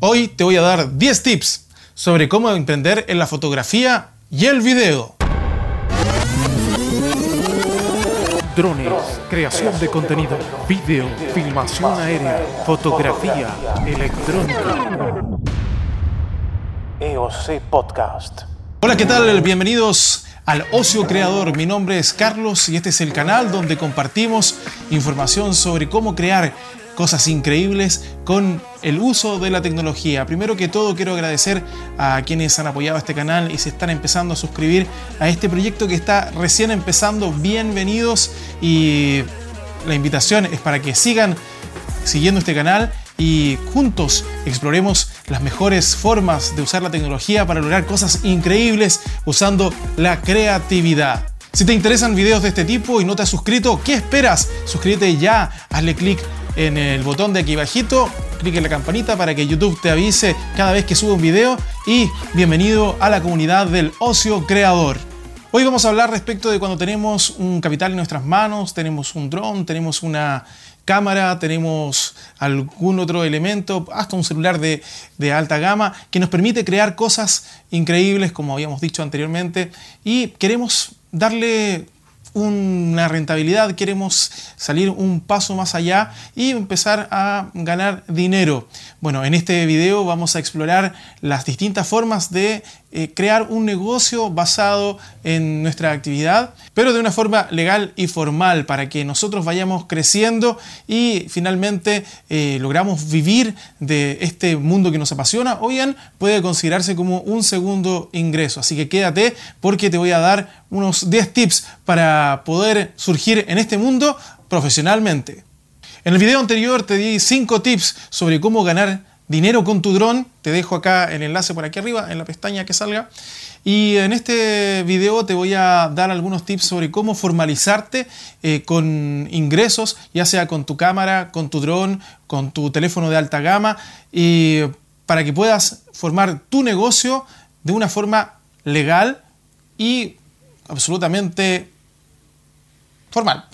Hoy te voy a dar 10 tips sobre cómo emprender en la fotografía y el video. Drones, creación de contenido, video, filmación aérea, fotografía, electrónica. EOC Podcast. Hola, ¿qué tal? Bienvenidos al Ocio Creador. Mi nombre es Carlos y este es el canal donde compartimos información sobre cómo crear cosas increíbles con el uso de la tecnología. Primero que todo quiero agradecer a quienes han apoyado este canal y se están empezando a suscribir a este proyecto que está recién empezando. Bienvenidos y la invitación es para que sigan siguiendo este canal y juntos exploremos las mejores formas de usar la tecnología para lograr cosas increíbles usando la creatividad. Si te interesan videos de este tipo y no te has suscrito, ¿qué esperas? Suscríbete ya, hazle clic en el botón de aquí bajito, clic en la campanita para que YouTube te avise cada vez que subo un video y bienvenido a la comunidad del ocio creador. Hoy vamos a hablar respecto de cuando tenemos un capital en nuestras manos, tenemos un dron, tenemos una cámara, tenemos algún otro elemento, hasta un celular de, de, alta gama, que nos permite crear cosas increíbles, como habíamos dicho anteriormente, y queremos darle una rentabilidad, queremos salir un paso más allá y empezar a ganar dinero. Bueno, en este video vamos a explorar las distintas formas de eh, crear un negocio basado en nuestra actividad, pero de una forma legal y formal para que nosotros vayamos creciendo y finalmente eh, logramos vivir de este mundo que nos apasiona o bien puede considerarse como un segundo ingreso. Así que quédate porque te voy a dar unos 10 tips para poder surgir en este mundo profesionalmente. En el video anterior te di 5 tips sobre cómo ganar dinero con tu dron. Te dejo acá el enlace por aquí arriba, en la pestaña que salga. Y en este video te voy a dar algunos tips sobre cómo formalizarte eh, con ingresos, ya sea con tu cámara, con tu dron, con tu teléfono de alta gama, y para que puedas formar tu negocio de una forma legal y absolutamente formal.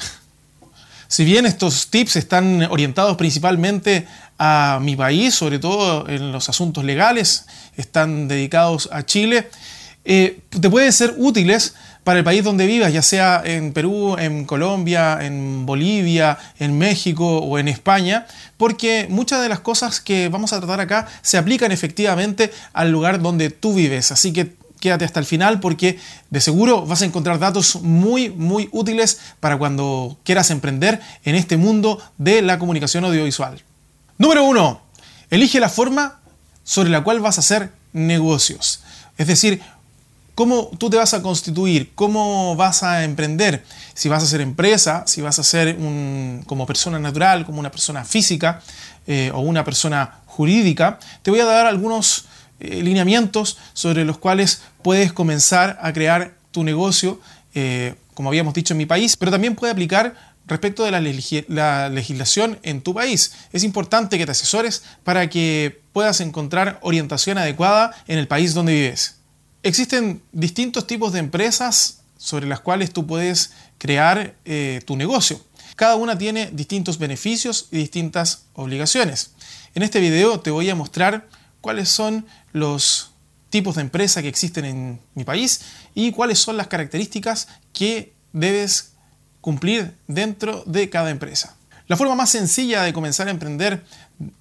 Si bien estos tips están orientados principalmente a mi país, sobre todo en los asuntos legales, están dedicados a Chile, eh, te pueden ser útiles para el país donde vivas, ya sea en Perú, en Colombia, en Bolivia, en México o en España, porque muchas de las cosas que vamos a tratar acá se aplican efectivamente al lugar donde tú vives. Así que quédate hasta el final porque de seguro vas a encontrar datos muy, muy útiles para cuando quieras emprender en este mundo de la comunicación audiovisual. Número uno, elige la forma sobre la cual vas a hacer negocios. Es decir, cómo tú te vas a constituir, cómo vas a emprender, si vas a ser empresa, si vas a ser un, como persona natural, como una persona física eh, o una persona jurídica. Te voy a dar algunos eh, lineamientos sobre los cuales puedes comenzar a crear tu negocio, eh, como habíamos dicho en mi país, pero también puede aplicar respecto de la, la, legislación en tu país. Es importante que te asesores para que puedas encontrar orientación adecuada en el país donde vives. Existen distintos tipos de empresas sobre las cuales tú puedes crear eh, tu negocio. Cada una tiene distintos beneficios y distintas obligaciones. En este video te voy a mostrar cuáles son los tipos de empresa que existen en mi país y cuáles son las características que debes cumplir dentro de cada empresa. La forma más sencilla de comenzar a emprender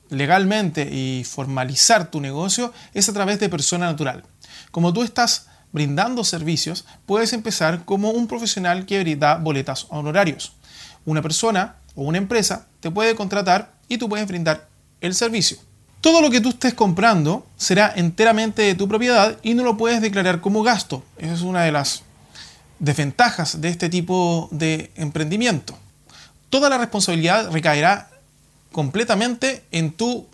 legalmente y formalizar tu negocio es a través de persona natural. Como tú estás brindando servicios, puedes empezar como un profesional que da boletas honorarios. Una persona o una empresa te puede contratar y tú puedes brindar el servicio. Todo lo que tú estés comprando será enteramente de tu propiedad y no lo puedes declarar como gasto. Esa es una de las desventajas de este tipo de emprendimiento. Toda la responsabilidad recaerá completamente en tu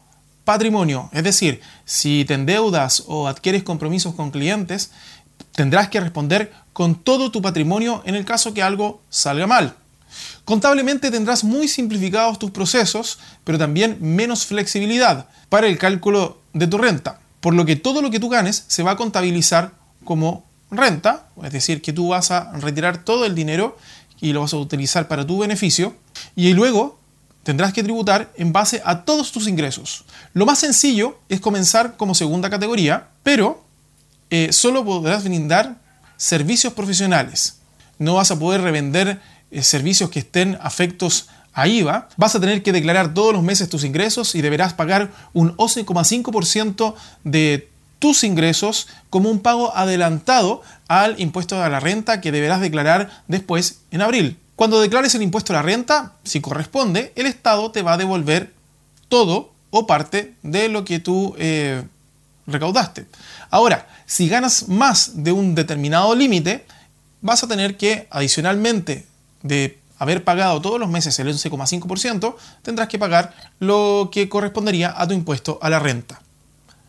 patrimonio. Es decir, si te endeudas o adquieres compromisos con clientes, tendrás que responder con todo tu patrimonio en el caso que algo salga mal. Contablemente tendrás muy simplificados tus procesos, pero también menos flexibilidad para el cálculo de tu renta, por lo que todo lo que tú ganes se va a contabilizar como renta, es decir, que tú vas a retirar todo el dinero y lo vas a utilizar para tu beneficio, y luego tendrás que tributar en base a todos tus ingresos. Lo más sencillo es comenzar como segunda categoría, pero eh, solo podrás brindar servicios profesionales. No vas a poder revender servicios que estén afectos a IVA. Vas a tener que declarar todos los meses tus ingresos y deberás pagar un 11,5% de tus ingresos como un pago adelantado al impuesto a la renta que deberás declarar después en abril. Cuando declares el impuesto a la renta, si corresponde, el Estado te va a devolver todo o parte de lo que tú eh, recaudaste. Ahora, si ganas más de un determinado límite, vas a tener que, adicionalmente de haber pagado todos los meses el 11,5%, tendrás que pagar lo que correspondería a tu impuesto a la renta.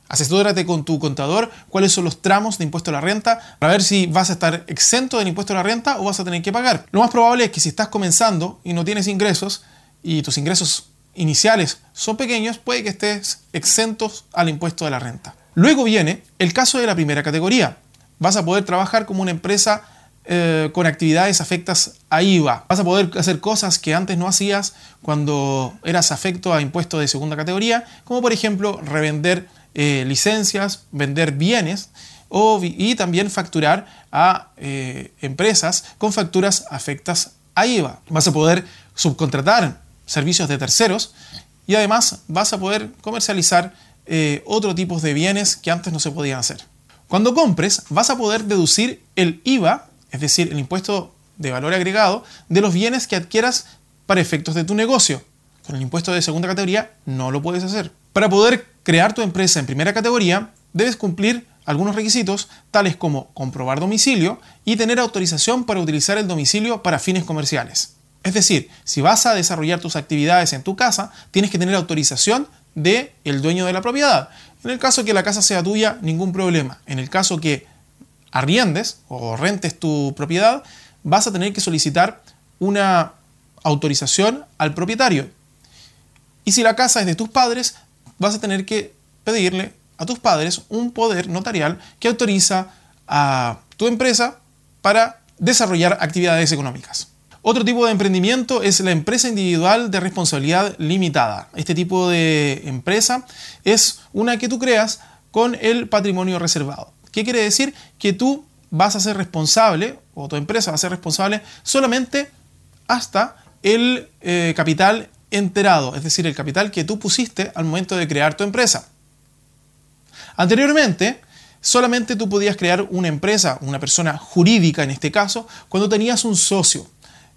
Asesórate con tu contador cuáles son los tramos de impuesto a la renta para ver si vas a estar exento del impuesto a la renta o vas a tener que pagar. Lo más probable es que si estás comenzando y no tienes ingresos y tus ingresos iniciales son pequeños, puede que estés exentos al impuesto de la renta. Luego viene el caso de la primera categoría. Vas a poder trabajar como una empresa eh, con actividades afectas a IVA. Vas a poder hacer cosas que antes no hacías cuando eras afecto a impuestos de segunda categoría, como por ejemplo revender eh, licencias, vender bienes y también facturar a eh, empresas con facturas afectas a IVA. Vas a poder subcontratar servicios de terceros y además vas a poder comercializar otro tipo de bienes que antes no se podían hacer. Cuando compres vas a poder deducir el IVA, es decir, el impuesto de valor agregado, de los bienes que adquieras para efectos de tu negocio. Con el impuesto de segunda categoría no lo puedes hacer. Para poder crear tu empresa en primera categoría, debes cumplir algunos requisitos, tales como comprobar domicilio y tener autorización para utilizar el domicilio para fines comerciales. Es decir, si vas a desarrollar tus actividades en tu casa, tienes que tener autorización del el dueño de la propiedad. En el caso que la casa sea tuya, ningún problema. En el caso que arriendes o rentes tu propiedad, vas a tener que solicitar una autorización al propietario. Y si la casa es de tus padres, vas a tener que pedirle a tus padres un poder notarial que autoriza a tu empresa para desarrollar actividades económicas. Otro tipo de emprendimiento es la empresa individual de responsabilidad limitada. Este tipo de empresa es una que tú creas con el patrimonio reservado. ¿Qué quiere decir? Que tú vas a ser responsable, o tu empresa va a ser responsable, solamente hasta el eh, capital enterado, es decir, el capital que tú pusiste al momento de crear tu empresa. Anteriormente, solamente tú podías crear una empresa, una persona jurídica en este caso, cuando tenías un socio.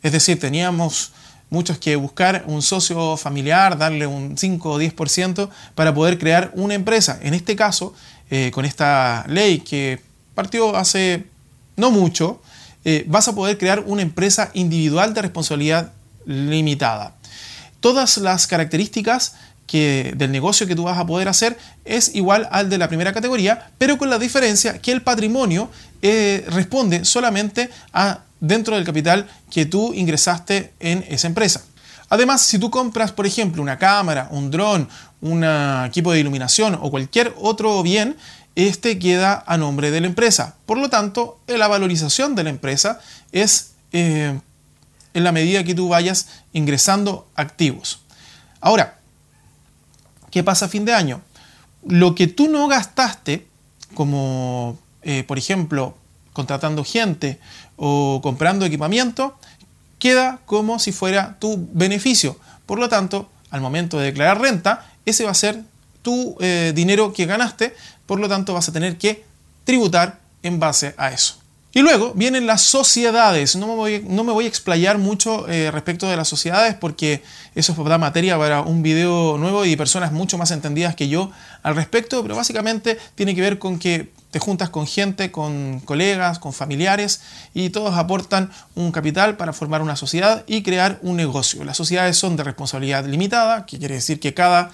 Es decir, teníamos muchos que buscar un socio familiar, darle un 5 o 10% para poder crear una empresa. En este caso, eh, con esta ley que partió hace no mucho, eh, vas a poder crear una empresa individual de responsabilidad limitada todas las características que, del negocio que tú vas a poder hacer es igual al de la primera categoría, pero con la diferencia que el patrimonio eh, responde solamente a dentro del capital que tú ingresaste en esa empresa. Además, si tú compras, por ejemplo, una cámara, un dron, un equipo de iluminación o cualquier otro bien, este queda a nombre de la empresa. Por lo tanto, la valorización de la empresa es eh, en la medida que tú vayas ingresando activos. Ahora, ¿qué pasa a fin de año? Lo que tú no gastaste, como eh, por ejemplo contratando gente o comprando equipamiento, queda como si fuera tu beneficio. Por lo tanto, al momento de declarar renta, ese va a ser tu eh, dinero que ganaste, por lo tanto vas a tener que tributar en base a eso. Y luego vienen las sociedades. No me voy, no me voy a explayar mucho eh, respecto de las sociedades porque eso da materia para un video nuevo y personas mucho más entendidas que yo al respecto, pero básicamente tiene que ver con que te juntas con gente, con colegas, con familiares y todos aportan un capital para formar una sociedad y crear un negocio. Las sociedades son de responsabilidad limitada, que quiere decir que cada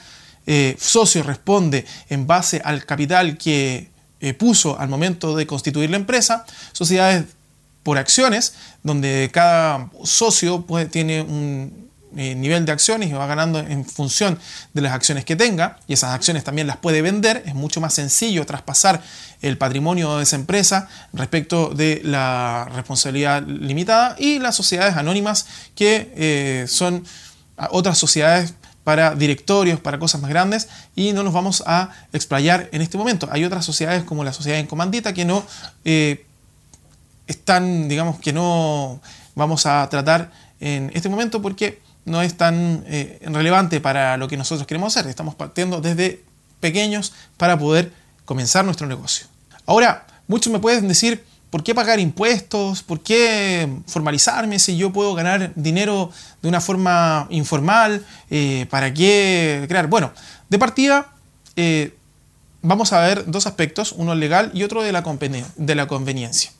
eh, socio responde en base al capital que eh, puso al momento de constituir la empresa, sociedades por acciones, donde cada socio tiene un eh, nivel de acciones y va ganando en función de las acciones que tenga, y esas acciones también las puede vender, es mucho más sencillo traspasar el patrimonio de esa empresa respecto de la responsabilidad limitada, y las sociedades anónimas que eh, son otras sociedades para directorios, para cosas más grandes y no nos vamos a explayar en este momento. Hay otras sociedades como la sociedad en comandita que no eh, están, digamos, que no vamos a tratar en este momento porque no es tan eh, relevante para lo que nosotros queremos hacer. Estamos partiendo desde pequeños para poder comenzar nuestro negocio. Ahora, muchos me pueden decir, ¿por qué pagar impuestos? ¿Por qué formalizarme si yo puedo ganar dinero de una forma informal? Eh, ¿Para qué crear? Bueno, de partida eh, vamos a ver dos aspectos, uno legal y otro de la, de la conveniencia.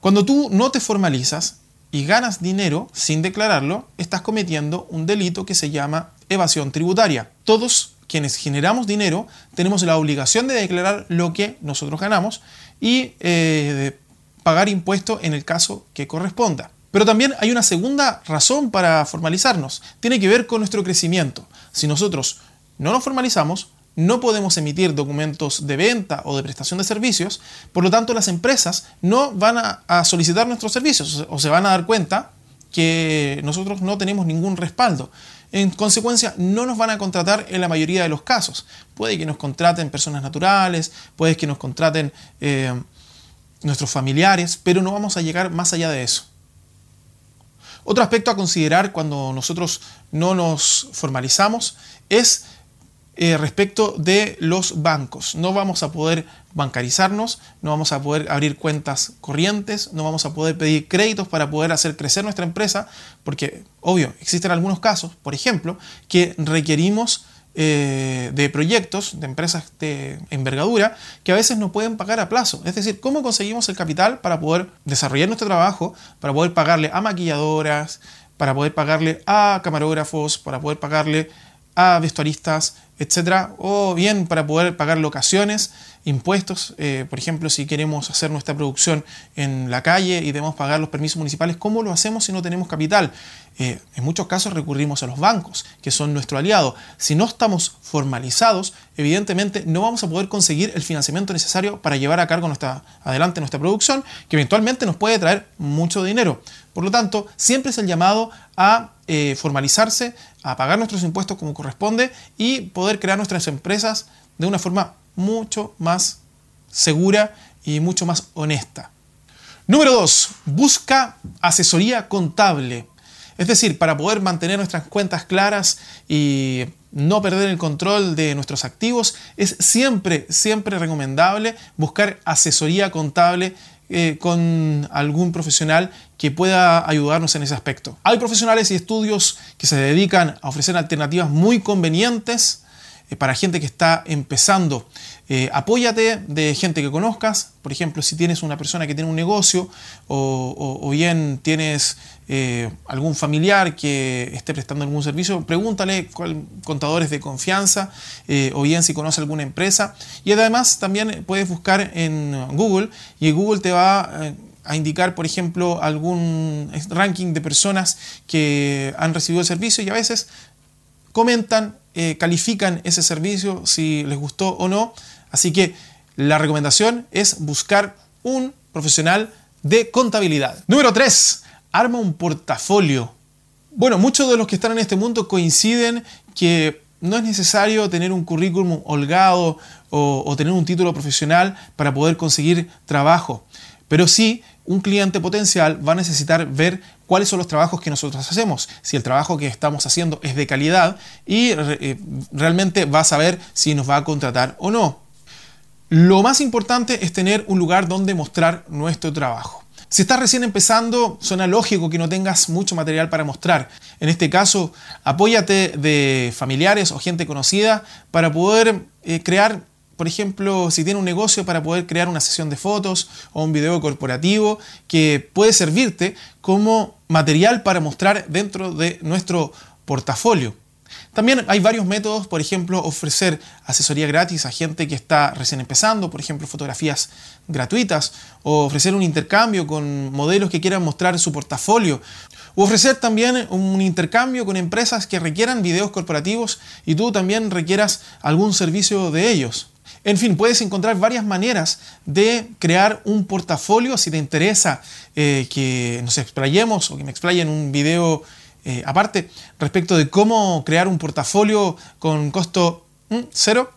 Cuando tú no te formalizas y ganas dinero sin declararlo, estás cometiendo un delito que se llama evasión tributaria. Todos quienes generamos dinero tenemos la obligación de declarar lo que nosotros ganamos y eh, pagar impuestos en el caso que corresponda. Pero también hay una segunda razón para formalizarnos. Tiene que ver con nuestro crecimiento. Si nosotros no nos formalizamos, no podemos emitir documentos de venta o de prestación de servicios, por lo tanto las empresas no van a, solicitar nuestros servicios o se van a dar cuenta que nosotros no tenemos ningún respaldo. En consecuencia, no nos van a contratar en la mayoría de los casos. Puede que nos contraten personas naturales, puede que nos contraten eh, nuestros familiares, pero no vamos a llegar más allá de eso. Otro aspecto a considerar cuando nosotros no nos formalizamos es eh, respecto de los bancos. No vamos a poder bancarizarnos, no vamos a poder abrir cuentas corrientes, no vamos a poder pedir créditos para poder hacer crecer nuestra empresa, porque, obvio, existen algunos casos, por ejemplo, que requerimos eh, de proyectos, de empresas de envergadura, que a veces no pueden pagar a plazo. Es decir, ¿cómo conseguimos el capital para poder desarrollar nuestro trabajo, para poder pagarle a maquilladoras, para poder pagarle a camarógrafos, para poder pagarle a vestuaristas, etcétera, o bien para poder pagar locaciones, impuestos, eh, por ejemplo, si queremos hacer nuestra producción en la calle y debemos pagar los permisos municipales, ¿cómo lo hacemos si no tenemos capital? Eh, en muchos casos recurrimos a los bancos, que son nuestro aliado. Si no estamos formalizados, evidentemente no vamos a poder conseguir el financiamiento necesario para llevar a cargo nuestra, adelante nuestra producción, que eventualmente nos puede traer mucho dinero. Por lo tanto, siempre es el llamado a eh, formalizarse, a pagar nuestros impuestos como corresponde y poder crear nuestras empresas de una forma mucho más segura y mucho más honesta. Número 2. Busca asesoría contable. Es decir, para poder mantener nuestras cuentas claras y no perder el control de nuestros activos, es siempre, siempre recomendable buscar asesoría contable eh, con algún profesional que pueda ayudarnos en ese aspecto. Hay profesionales y estudios que se dedican a ofrecer alternativas muy convenientes para gente que está empezando. Eh, apóyate de gente que conozcas, por ejemplo, si tienes una persona que tiene un negocio o, bien tienes eh, algún familiar que esté prestando algún servicio, pregúntale cuál, contadores de confianza o bien si conoce alguna empresa. Y además también puedes buscar en Google y Google te va a indicar, por ejemplo, algún ranking de personas que han recibido el servicio y a veces comentan, califican ese servicio si les gustó o no Así que la recomendación es buscar un profesional de contabilidad. Número 3. Arma un portafolio. Bueno, muchos de los que están en este mundo coinciden que no es necesario tener un currículum holgado o, tener un título profesional para poder conseguir trabajo. Pero sí, un cliente potencial va a necesitar ver cuáles son los trabajos que nosotros hacemos, si el trabajo que estamos haciendo es de calidad y eh, realmente va a saber si nos va a contratar o no. Lo más importante es tener un lugar donde mostrar nuestro trabajo. Si estás recién empezando, suena lógico que no tengas mucho material para mostrar. En este caso, apóyate de familiares o gente conocida para poder eh, crear, por ejemplo, si tiene un negocio, para poder crear una sesión de fotos o un video corporativo que puede servirte como material para mostrar dentro de nuestro portafolio. También hay varios métodos, por ejemplo, ofrecer asesoría gratis a gente que está recién empezando, por ejemplo, fotografías gratuitas, o ofrecer un intercambio con modelos que quieran mostrar su portafolio, o ofrecer también un intercambio con empresas que requieran videos corporativos y tú también requieras algún servicio de ellos. En fin, puedes encontrar varias maneras de crear un portafolio. Si te interesa eh, que nos explayemos o que me explaye en un video eh, aparte respecto de cómo crear un portafolio con costo mm, cero,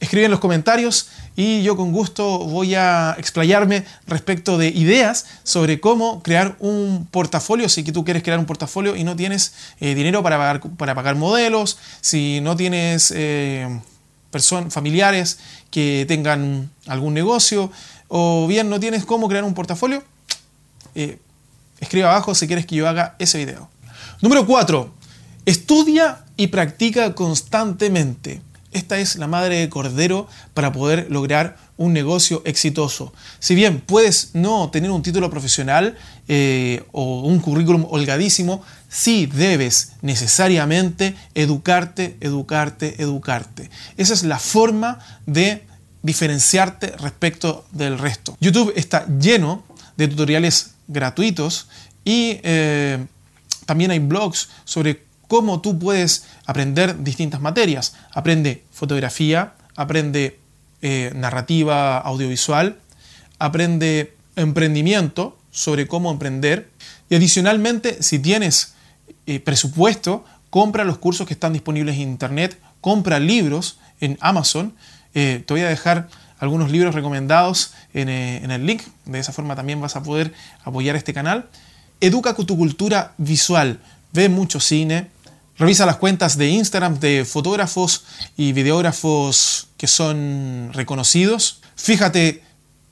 escribe en los comentarios y yo con gusto voy a explayarme respecto de ideas sobre cómo crear un portafolio, si tú quieres crear un portafolio y no tienes eh, dinero para pagar, para pagar modelos, si no tienes familiares que tengan algún negocio, o bien no tienes cómo crear un portafolio, eh, escribe abajo si quieres que yo haga ese video. Número 4. Estudia y practica constantemente. Esta es la madre de cordero para poder lograr un negocio exitoso. Si bien puedes no tener un título profesional eh, o un currículum holgadísimo, sí debes necesariamente educarte, educarte, educarte. Esa es la forma de diferenciarte respecto del resto. YouTube está lleno de tutoriales gratuitos y eh, también hay blogs sobre cómo tú puedes aprender distintas materias. Aprende fotografía, aprende eh, narrativa audiovisual, aprende emprendimiento sobre cómo emprender y adicionalmente si tienes eh, presupuesto, compra los cursos que están disponibles en internet, compra libros en Amazon. Eh, te voy a dejar algunos libros recomendados en, en el link, de esa forma también vas a poder apoyar este canal. Educa con tu cultura visual, ve mucho cine, Revisa las cuentas de Instagram de fotógrafos y videógrafos que son reconocidos. Fíjate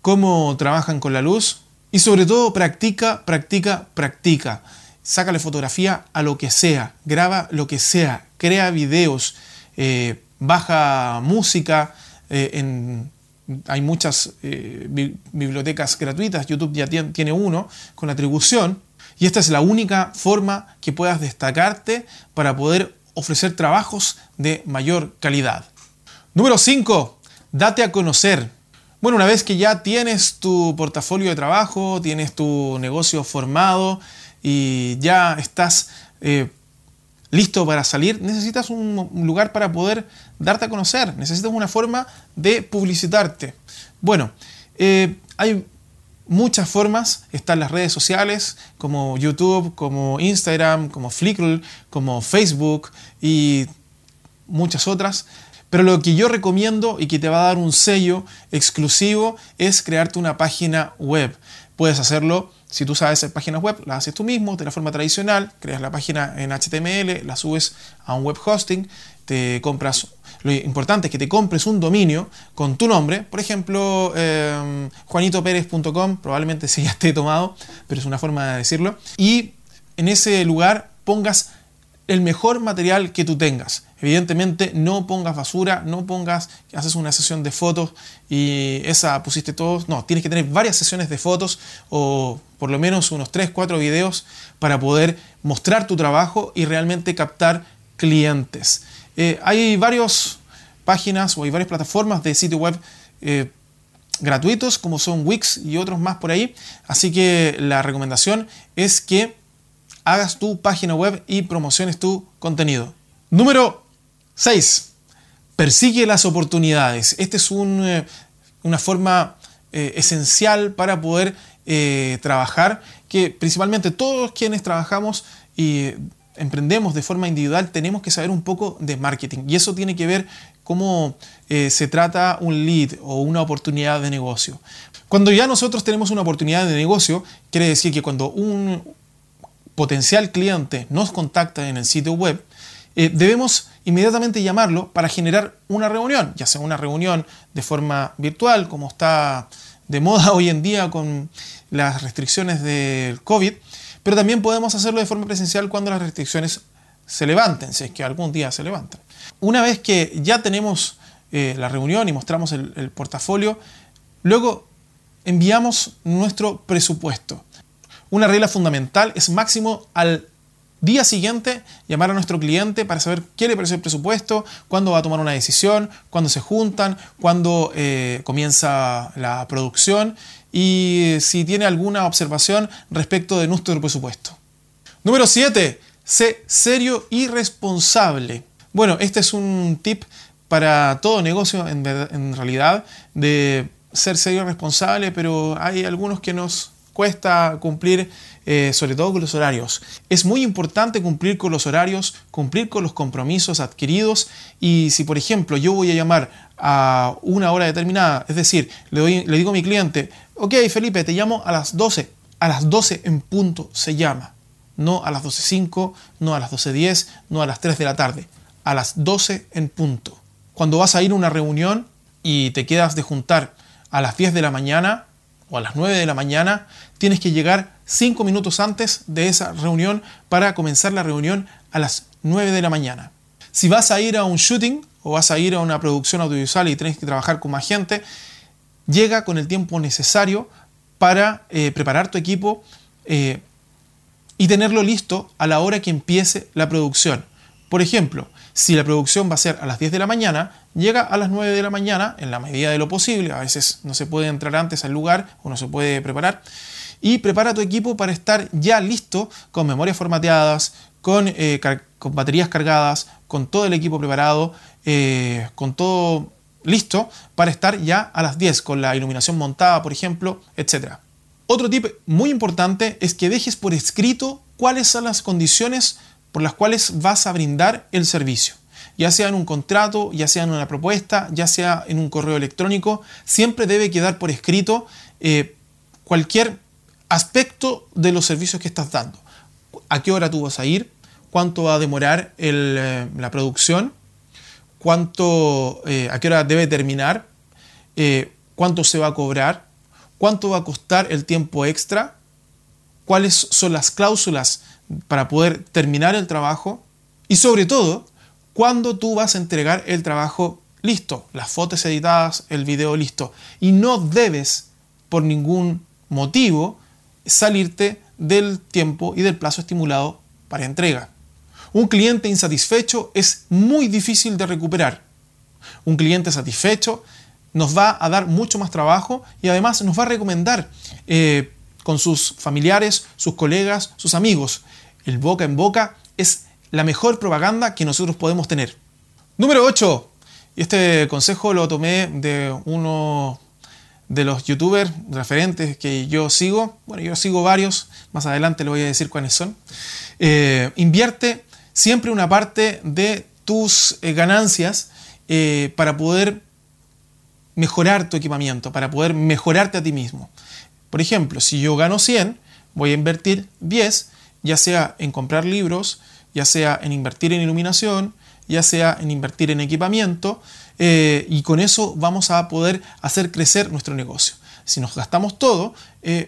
cómo trabajan con la luz. Y sobre todo practica, practica, practica. Sácale fotografía a lo que sea. Graba lo que sea. Crea videos. Eh, baja música. Eh, hay muchas eh, bibliotecas gratuitas. YouTube ya tiene uno con atribución y esta es la única forma que puedas destacarte para poder ofrecer trabajos de mayor calidad. Número 5. Date a conocer. Bueno, una vez que ya tienes tu portafolio de trabajo, tienes tu negocio formado y ya estás eh, listo para salir, necesitas un lugar para poder darte a conocer, necesitas una forma de publicitarte. Bueno, eh, hay muchas formas. Están las redes sociales como YouTube, como Instagram, como Flickr, como Facebook y muchas otras. Pero lo que yo recomiendo y que te va a dar un sello exclusivo es crearte una página web. Puedes hacerlo si tú sabes hacer páginas web, la haces tú mismo de la forma tradicional, creas la página en HTML, la subes a un web hosting, te compras lo importante es que te compres un dominio con tu nombre, por ejemplo, eh, juanitoperez.com, probablemente se ya esté tomado, pero es una forma de decirlo, y en ese lugar pongas el mejor material que tú tengas. Evidentemente no pongas basura, no pongas, haces una sesión de fotos y esa pusiste todos. No, tienes que tener varias sesiones de fotos o por lo menos unos 3, 4 videos para poder mostrar tu trabajo y realmente captar clientes. Eh, hay varias páginas o hay varias plataformas de sitio web eh, gratuitos como son Wix y otros más por ahí. Así que la recomendación es que hagas tu página web y promociones tu contenido. Número 6. Persigue las oportunidades. Esta es eh, una forma esencial para poder trabajar, que principalmente todos quienes trabajamos y emprendemos de forma individual, tenemos que saber un poco de marketing. Y eso tiene que ver cómo eh, se trata un lead o una oportunidad de negocio. Cuando ya nosotros tenemos una oportunidad de negocio, quiere decir que cuando un potencial cliente nos contacta en el sitio web, eh, debemos inmediatamente llamarlo para generar una reunión, ya sea una reunión de forma virtual, como está de moda hoy en día con las restricciones del COVID, pero también podemos hacerlo de forma presencial cuando las restricciones se levanten, si es que algún día se levantan. Una vez que ya tenemos eh, la reunión y mostramos el, el portafolio, luego enviamos nuestro presupuesto. Una regla fundamental es máximo al Día siguiente, llamar a nuestro cliente para saber qué le parece el presupuesto, cuándo va a tomar una decisión, cuándo se juntan, cuándo eh, comienza la producción y si tiene alguna observación respecto de nuestro presupuesto. Número 7. Sé serio y responsable. Bueno, este es un tip para todo negocio en, realidad de ser serio y responsable, pero hay algunos que nos cuesta cumplir, eh, sobre todo con los horarios. Es muy importante cumplir con los horarios, cumplir con los compromisos adquiridos y si por ejemplo yo voy a llamar a una hora determinada, es decir, le, doy, le digo a mi cliente, ok Felipe, te llamo a las 12, a las 12 en punto se llama, no a las 12.05, no a las 12.10, no a las 3 de la tarde, a las 12 en punto. Cuando vas a ir a una reunión y te quedas de juntar a las 10 de la mañana o a las 9 de la mañana, tienes que llegar 5 minutos antes de esa reunión para comenzar la reunión a las 9 de la mañana. Si vas a ir a un shooting o vas a ir a una producción audiovisual y tienes que trabajar con más gente, llega con el tiempo necesario para eh, preparar tu equipo eh, y tenerlo listo a la hora que empiece la producción. Por ejemplo, si la producción va a ser a las 10 de la mañana, llega a las 9 de la mañana en la medida de lo posible. A veces no se puede entrar antes al lugar o no se puede preparar. Y prepara tu equipo para estar ya listo con memorias formateadas, con, eh, con baterías cargadas, con todo el equipo preparado, con todo listo para estar ya a las 10 con la iluminación montada, por ejemplo, etc. Otro tip muy importante es que dejes por escrito cuáles son las condiciones por las cuales vas a brindar el servicio. Ya sea en un contrato, ya sea en una propuesta, ya sea en un correo electrónico, siempre debe quedar por escrito eh, cualquier aspecto de los servicios que estás dando. ¿A qué hora tú vas a ir? ¿Cuánto va a demorar eh, la producción? ¿Cuánto, eh, ¿A qué hora debe terminar? ¿Cuánto se va a cobrar? ¿Cuánto va a costar el tiempo extra? ¿Cuáles son las cláusulas para poder terminar el trabajo y sobre todo cuando tú vas a entregar el trabajo listo, las fotos editadas, el video listo. Y no debes por ningún motivo salirte del tiempo y del plazo estimulado para entrega. Un cliente insatisfecho es muy difícil de recuperar. Un cliente satisfecho nos va a dar mucho más trabajo y además nos va a recomendar eh, con sus familiares, sus colegas, sus amigos. El boca en boca es la mejor propaganda que nosotros podemos tener. Número 8. Y este consejo lo tomé de uno de los youtubers referentes que yo sigo. Bueno, yo sigo varios, más adelante le voy a decir cuáles son. Eh, invierte siempre una parte de tus eh, ganancias eh, para poder mejorar tu equipamiento, para poder mejorarte a ti mismo. Por ejemplo, si yo gano 100, voy a invertir 10, ya sea en comprar libros, ya sea en invertir en iluminación, ya sea en invertir en equipamiento, eh, y con eso vamos a poder hacer crecer nuestro negocio. Si nos gastamos todo,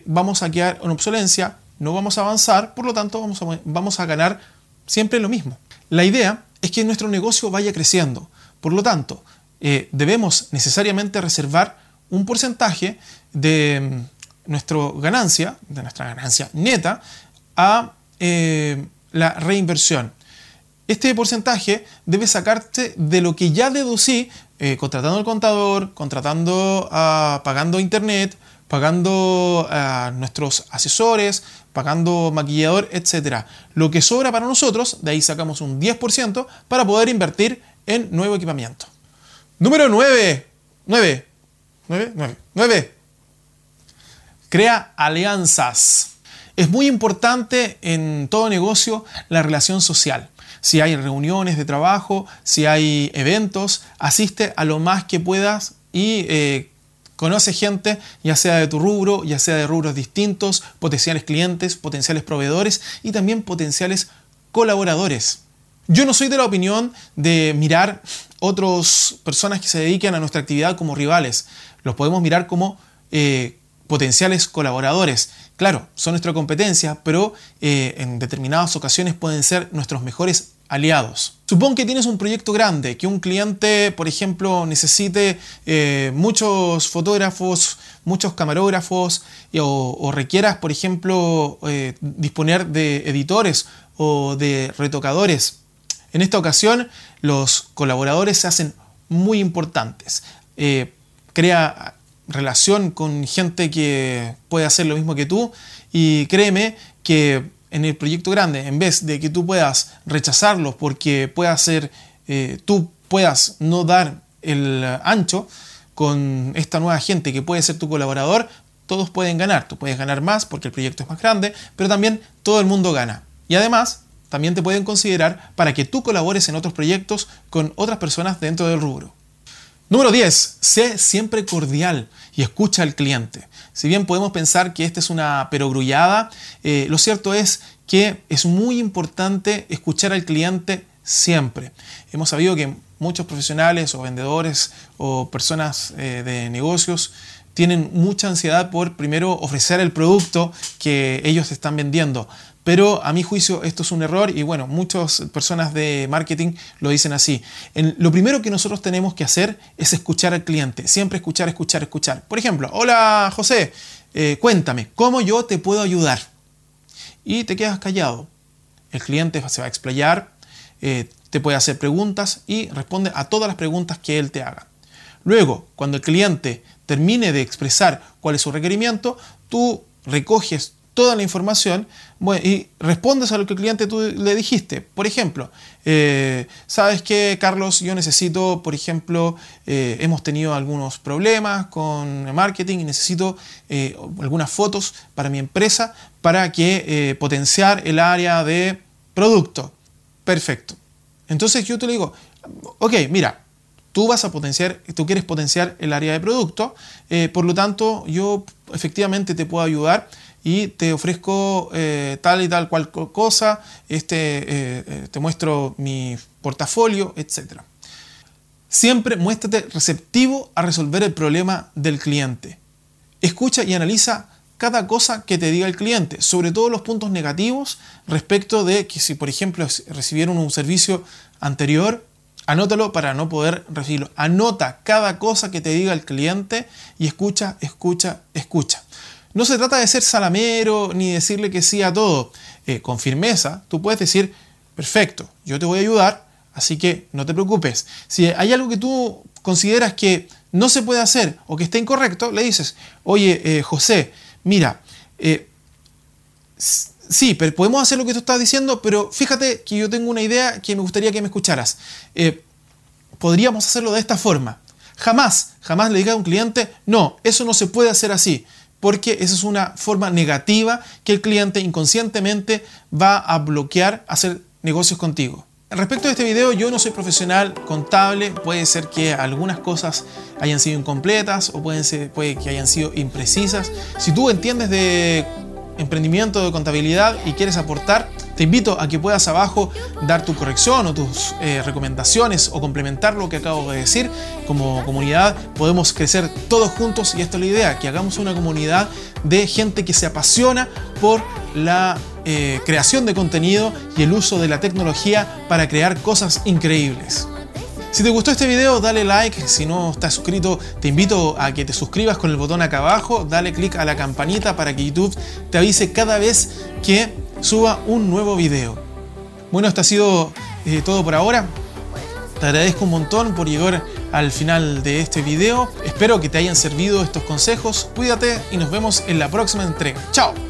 vamos a quedar en obsolencia, no vamos a avanzar, por lo tanto vamos a, vamos a ganar siempre lo mismo. La idea es que nuestro negocio vaya creciendo, por lo tanto, eh, debemos necesariamente reservar un porcentaje de nuestra ganancia, de nuestra ganancia neta, a eh, la reinversión. Este porcentaje debe sacarte de lo que ya deducí eh, contratando al contador, contratando, a, pagando internet, pagando a nuestros asesores, pagando maquillador, etc. Lo que sobra para nosotros, de ahí sacamos un 10% para poder invertir en nuevo equipamiento. Número 9. 9. 9. 9. 9. Crea alianzas. Es muy importante en todo negocio la relación social. Si hay reuniones de trabajo, si hay eventos, asiste a lo más que puedas y eh, conoce gente, ya sea de tu rubro, ya sea de rubros distintos, potenciales clientes, potenciales proveedores y también potenciales colaboradores. Yo no soy de la opinión de mirar otras personas que se dediquen a nuestra actividad como rivales. Los podemos mirar como eh, potenciales colaboradores. Claro, son nuestra competencia, pero eh, en determinadas ocasiones pueden ser nuestros mejores aliados. Supón que tienes un proyecto grande, que un cliente, por ejemplo, necesite eh, muchos fotógrafos, muchos camarógrafos, o, requieras, por ejemplo, eh, disponer de editores o de retocadores. En esta ocasión, los colaboradores se hacen muy importantes. crea relación con gente que puede hacer lo mismo que tú y créeme que en el proyecto grande, en vez de que tú puedas rechazarlo porque pueda ser, eh, tú puedas no dar el ancho con esta nueva gente que puede ser tu colaborador, todos pueden ganar. Tú puedes ganar más porque el proyecto es más grande, pero también todo el mundo gana. Y además, también te pueden considerar para que tú colabores en otros proyectos con otras personas dentro del rubro. Número 10. Sé siempre cordial y escucha al cliente. Si bien podemos pensar que esta es una perogrullada, eh, lo cierto es que es muy importante escuchar al cliente siempre. Hemos sabido que muchos profesionales o vendedores o personas eh, de negocios tienen mucha ansiedad por primero ofrecer el producto que ellos están vendiendo. Pero a mi juicio esto es un error y bueno, muchas personas de marketing lo dicen así. lo primero que nosotros tenemos que hacer es escuchar al cliente. Siempre escuchar, escuchar, escuchar. Por ejemplo, hola José, eh, cuéntame, ¿cómo yo te puedo ayudar? Y te quedas callado. El cliente se va a explayar, eh, te puede hacer preguntas y responde a todas las preguntas que él te haga. Luego, cuando el cliente termine de expresar cuál es su requerimiento, tú recoges toda la información y respondes a lo que el cliente tú le dijiste. Por ejemplo, eh, ¿sabes qué, Carlos? Yo necesito, por ejemplo, eh, hemos tenido algunos problemas con marketing y necesito eh, algunas fotos para mi empresa para que potenciar el área de producto. Perfecto. Entonces yo te digo, ok, mira, tú vas a potenciar, tú quieres potenciar el área de producto, por lo tanto yo efectivamente te puedo ayudar y te ofrezco eh, tal y tal cual cosa, este, eh, eh, te muestro mi portafolio, etc. Siempre muéstrate receptivo a resolver el problema del cliente. Escucha y analiza cada cosa que te diga el cliente, sobre todo los puntos negativos respecto de que si por ejemplo recibieron un servicio anterior, anótalo para no poder recibirlo. Anota cada cosa que te diga el cliente y escucha, escucha, escucha. No se trata de ser salamero ni decirle que sí a todo. Eh, con firmeza, tú puedes decir, perfecto, yo te voy a ayudar, así que no te preocupes. Si hay algo que tú consideras que no se puede hacer o que está incorrecto, le dices, oye, eh, José, mira, eh, sí, pero podemos hacer lo que tú estás diciendo, pero fíjate que yo tengo una idea que me gustaría que me escucharas. podríamos hacerlo de esta forma. Jamás, jamás le diga a un cliente, no, eso no se puede hacer así porque esa es una forma negativa que el cliente inconscientemente va a bloquear hacer negocios contigo. Respecto a este video, yo no soy profesional contable, puede ser que algunas cosas hayan sido incompletas o pueden ser, puede que hayan sido imprecisas. Si tú entiendes de emprendimiento de contabilidad y quieres aportar, te invito a que puedas abajo dar tu corrección o tus eh, recomendaciones o complementar lo que acabo de decir. Como comunidad podemos crecer todos juntos y esta es la idea, que hagamos una comunidad de gente que se apasiona por la eh, creación de contenido y el uso de la tecnología para crear cosas increíbles. Si te gustó este video, dale like. Si no estás suscrito, te invito a que te suscribas con el botón acá abajo. Dale click a la campanita para que YouTube te avise cada vez que suba un nuevo video. Bueno, esto ha sido eh, todo por ahora. Te agradezco un montón por llegar al final de este video. Espero que te hayan servido estos consejos. Cuídate y nos vemos en la próxima entrega. ¡Chao!